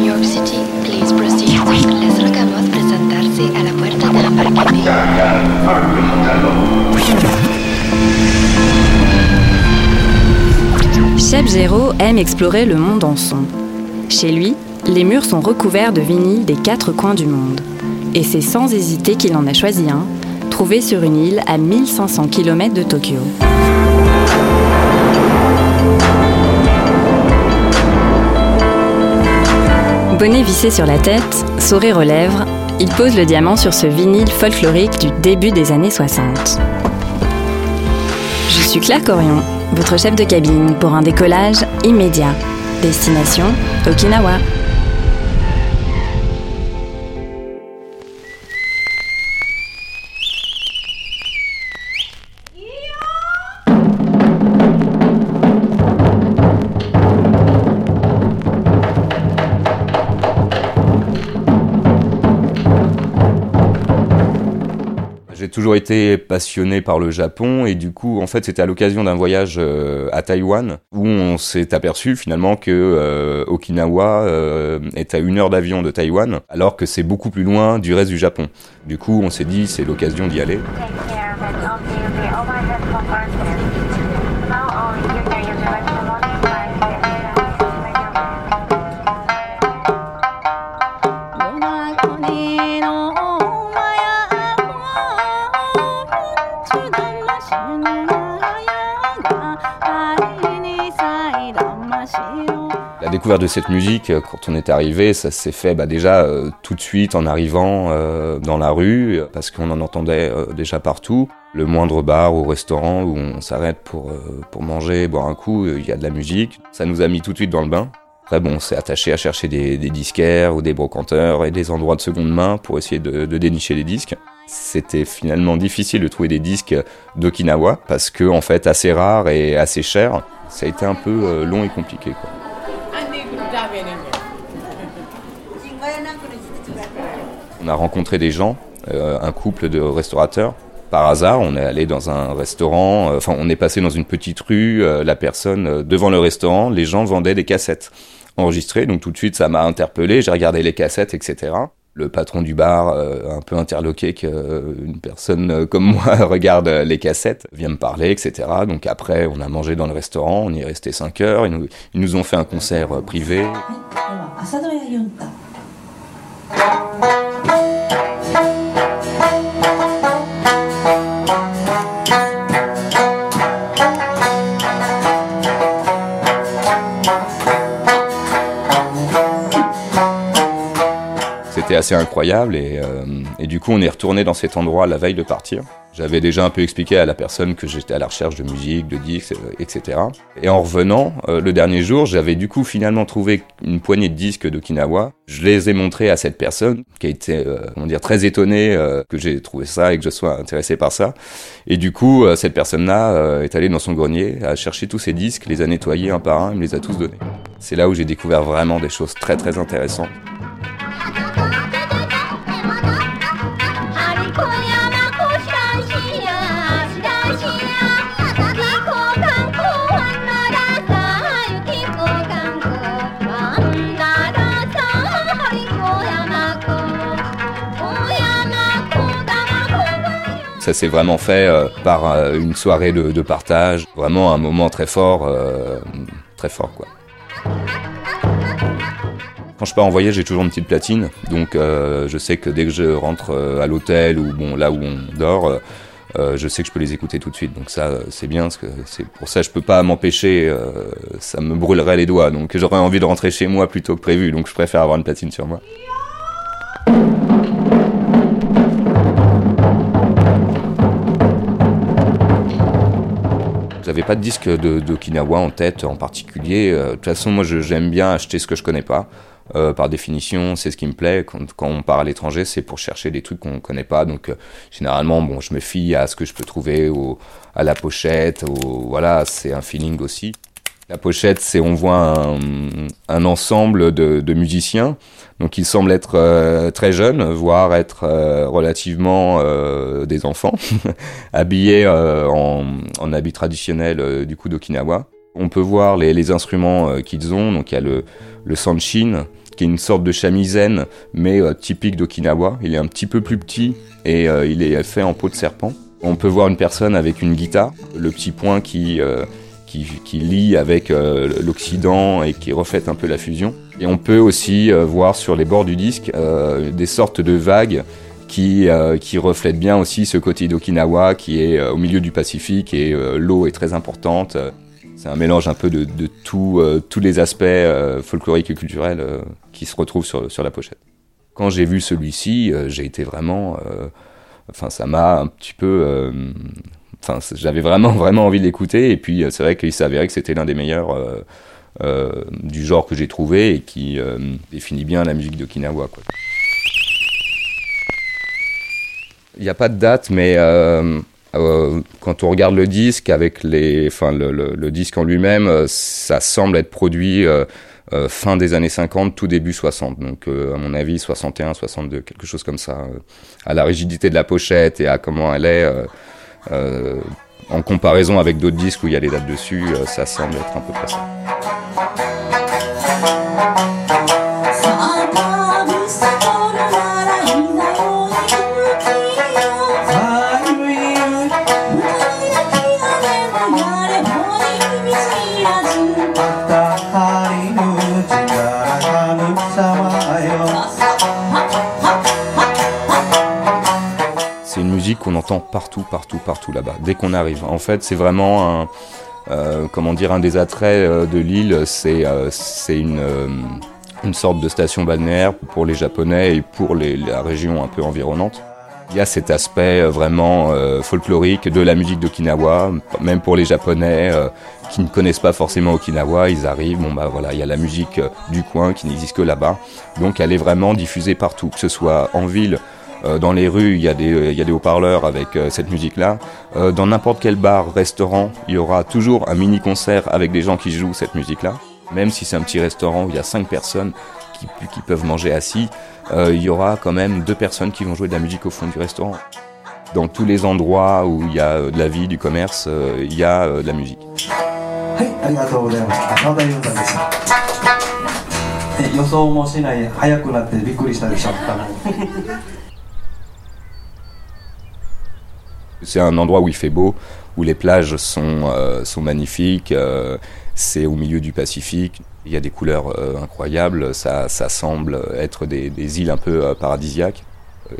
New York City, please proceed. Chef Géraud aime explorer le monde en son. Chez lui, les murs sont recouverts de vinyles des quatre coins du monde. Et c'est sans hésiter qu'il en a choisi un, trouvé sur une île à 1500 km de Tokyo. Bonnet vissé sur la tête, sourire aux lèvres, il pose le diamant sur ce vinyle folklorique du début des années 60. Je suis Claire Corion, votre chef de cabine pour un décollage immédiat. Destination Okinawa. Toujours été passionné par le Japon et du coup, en fait, c'était à l'occasion d'un voyage euh, à Taïwan où on s'est aperçu finalement que euh, Okinawa euh, est à une heure d'avion de Taïwan, alors que c'est beaucoup plus loin du reste du Japon. Du coup, on s'est dit c'est l'occasion d'y aller. La découverte de cette musique, euh, quand on est arrivé, ça s'est fait bah, déjà euh, tout de suite en arrivant euh, dans la rue, parce qu'on en entendait déjà partout. Le moindre bar ou restaurant où on s'arrête pour, manger, boire un coup, il y a de la musique. Ça nous a mis tout de suite dans le bain. Après, bon, on s'est attaché à chercher des, des disquaires ou des brocanteurs et des endroits de seconde main pour essayer de, de dénicher les disques. C'était finalement difficile de trouver des disques d'Okinawa parce que, en fait, assez rares et assez chers. Ça a été un peu euh, long et compliqué, quoi. On a rencontré des gens, euh, un couple de restaurateurs. Par hasard, on est allé dans un restaurant, euh, enfin on est passé dans une petite rue, la personne devant le restaurant, les gens vendaient des cassettes enregistrées, donc tout de suite ça m'a interpellé, j'ai regardé les cassettes, etc. Le patron du bar, euh, un peu interloqué qu'une personne euh, comme moi regarde euh, les cassettes, vient me parler, etc. Donc après, on a mangé dans le restaurant, on y est resté 5 heures, ils nous, ils nous ont fait un concert euh, privé. Assez incroyable et, euh, et du coup on est retourné dans cet endroit la veille de partir. J'avais déjà un peu expliqué à la personne que j'étais à la recherche de musique, de disques, euh, etc. Et en revenant, euh, le dernier jour, j'avais du coup finalement trouvé une poignée de disques d'Okinawa. Je les ai montrés à cette personne qui a été, euh, comment dire, très étonnée que j'ai trouvé ça et que je sois intéressé par ça. Et du coup, cette personne-là est allée dans son grenier, a cherché tous ces disques, les a nettoyés un par un, et me les a tous donnés. C'est là où j'ai découvert vraiment des choses très très intéressantes. Ça vraiment fait euh, par euh, une soirée de, partage, vraiment un moment très fort, euh, très fort quoi. Quand je pars en voyage, j'ai toujours une petite platine, donc je sais que dès que je rentre à l'hôtel ou bon là où on dort, je sais que je peux les écouter tout de suite. Donc ça, c'est bien, que c'est pour ça je peux pas m'empêcher, ça me brûlerait les doigts. Donc j'aurais envie de rentrer chez moi plutôt que prévu, donc je préfère avoir une platine sur moi. J'avais pas de disque de- d'Okinawa en tête en particulier. Euh, De toute façon, moi, j'aime bien acheter ce que je connais pas. Euh, par définition, c'est ce qui me plaît. Quand, on part à l'étranger, c'est pour chercher des trucs qu'on connaît pas. Donc, euh, généralement, bon, je me fie à ce que je peux trouver à la pochette. Au, voilà, c'est un feeling aussi. La pochette, c'est on voit un, ensemble de, musiciens. Donc, ils semblent être euh, très jeunes, voire être euh, relativement euh, des enfants, habillés en, en habits traditionnels euh, du coup d'Okinawa. On peut voir les, instruments qu'ils ont. Donc, il y a le, le sanshin, qui est une sorte de shamisen, mais typique d'Okinawa. Il est un petit peu plus petit et il est fait en peau de serpent. On peut voir une personne avec une guitare, le petit point qui, qui, qui lie avec euh, l'Occident et qui reflète un peu la fusion. Et on peut aussi euh, voir sur les bords du disque euh, des sortes de vagues qui, qui reflètent bien aussi ce côté d'Okinawa qui est au milieu du Pacifique et l'eau est très importante. C'est un mélange un peu de, de tout, tous les aspects folkloriques et culturels qui se retrouvent sur, sur la pochette. Quand j'ai vu celui-ci, j'ai été vraiment... Enfin, ça m'a un petit peu... j'avais vraiment, vraiment envie de l'écouter. Et puis, euh, c'est vrai qu'il s'avérait que c'était l'un des meilleurs euh, euh, du genre que j'ai trouvé et qui définit bien la musique d'Okinawa. Il n'y a pas de date, mais quand on regarde le disque avec les, le, disque en lui-même, ça semble être produit fin des années 50, tout début 60. Donc à mon avis 61, 62, quelque chose comme ça. à la rigidité de la pochette et à comment elle est. euh, en comparaison avec d'autres disques où il y a les dates dessus, euh, ça semble être un peu près ça. Qu'on entend partout, partout, partout là-bas, dès qu'on arrive. En fait, c'est vraiment un, euh, comment dire, un des attraits euh, de l'île, c'est euh, une, euh, une sorte de station balnéaire pour les Japonais et pour la région un peu environnante. Il y a cet aspect vraiment folklorique de la musique d'Okinawa, même pour les Japonais qui ne connaissent pas forcément Okinawa, ils arrivent, bon bah voilà, il y a la musique du coin qui n'existe que là-bas, donc elle est vraiment diffusée partout, que ce soit en ville, dans les rues, il y a des, il y a des haut-parleurs avec euh, cette musique-là. Euh, dans n'importe quel bar, restaurant, il y aura toujours un mini-concert avec des gens qui jouent cette musique-là. Même si c'est un petit restaurant où il y a cinq personnes qui, qui peuvent manger assis, euh, il y aura quand même deux personnes qui vont jouer de la musique au fond du restaurant. Dans tous les endroits où il y a euh, de la vie, du commerce, euh, il y a euh, de la musique. はいありがとうございます浅田裕太ですえ予想もしない早くなってびっくりしたでしょ C'est un endroit où il fait beau, où les plages sont, euh, sont magnifiques, euh, c'est au milieu du Pacifique, il y a des couleurs euh, incroyables, ça, ça semble être des, des îles un peu paradisiaques.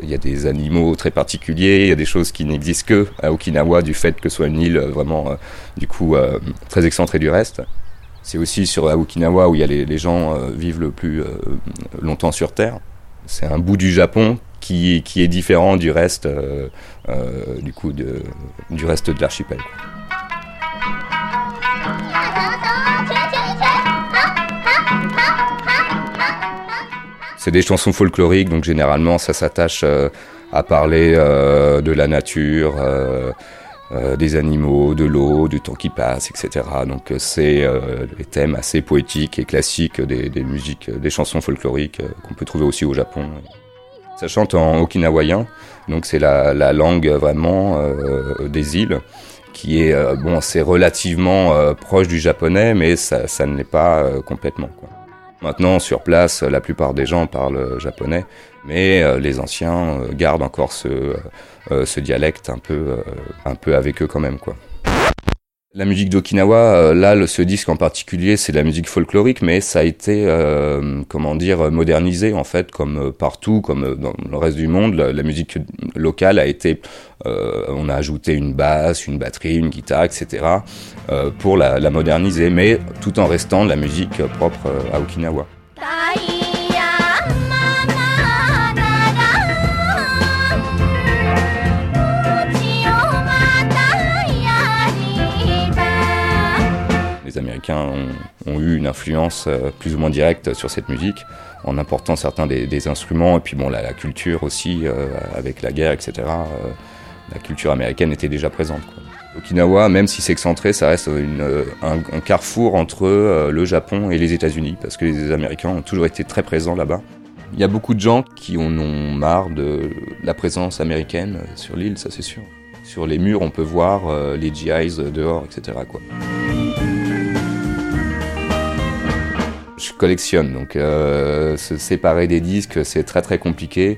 Il y a des animaux très particuliers, il y a des choses qui n'existent que à Okinawa du fait que ce soit une île vraiment du coup très excentrée du reste. C'est aussi sur à Okinawa où il y a les, les gens vivent le plus longtemps sur Terre. C'est un bout du Japon qui, est différent du reste, euh, euh, du coup, de, du reste de l'archipel. C'est des chansons folkloriques, donc généralement ça s'attache euh, à parler de la nature, des animaux, de l'eau, du temps qui passe, etc. Donc c'est les thèmes assez poétiques et classiques des, des musiques, des chansons folkloriques qu'on peut trouver aussi au Japon. Ça chante en okinawayen, donc c'est la, la langue vraiment euh, des îles, qui est euh, bon, c'est relativement euh, proche du japonais, mais ça, ne l'est pas complètement. Maintenant, sur place, la plupart des gens parlent japonais, mais les anciens gardent encore ce, ce dialecte un peu, un peu avec eux quand même, quoi. La musique d'Okinawa, euh, là, ce disque en particulier, c'est de la musique folklorique, mais ça a été, euh, comment dire, modernisé en fait, comme euh, partout, comme euh, dans le reste du monde. La, la musique locale a été, euh, on a ajouté une basse, une batterie, une guitare, etc. euh, pour la, la moderniser, mais tout en restant de la musique propre à Okinawa. Américains ont, eu une influence euh, plus ou moins directe sur cette musique, en important certains des, instruments, et puis bon, la, culture aussi, euh, avec la guerre, etc. euh, la culture américaine était déjà présente. Okinawa, même si c'est excentré, ça reste un, carrefour entre le Japon et les États-Unis, parce que les Américains ont toujours été très présents là-bas. Il y a beaucoup de gens qui en ont marre de la présence américaine sur l'île, ça c'est sûr. Sur les murs, on peut voir les GIs dehors, etc. Quoi. Je collectionne, donc euh, se séparer des disques, c'est très très compliqué.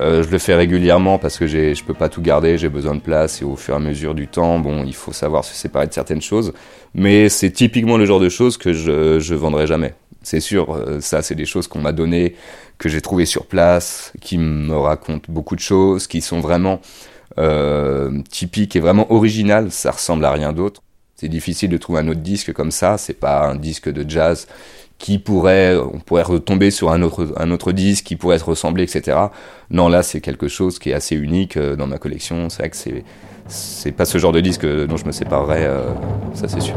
Euh, je le fais régulièrement parce que je peux pas tout garder, j'ai besoin de place et au fur et à mesure du temps, bon, il faut savoir se séparer de certaines choses. Mais c'est typiquement le genre de choses que je, vendrai jamais. C'est sûr, euh, ça c'est des choses qu'on m'a données, que j'ai trouvées sur place, qui me racontent beaucoup de choses, qui sont vraiment typiques et vraiment originales. Ça ressemble à rien d'autre. C'est difficile de trouver un autre disque comme ça. C'est pas un disque de jazz qui pourrait, on pourrait retomber sur un autre, un autre disque qui pourrait se ressembler, etc. Non, là, c'est quelque chose qui est assez unique euh, dans ma collection. C'est vrai que c'est, c'est pas ce genre de disque dont je me séparerais, euh, ça c'est sûr.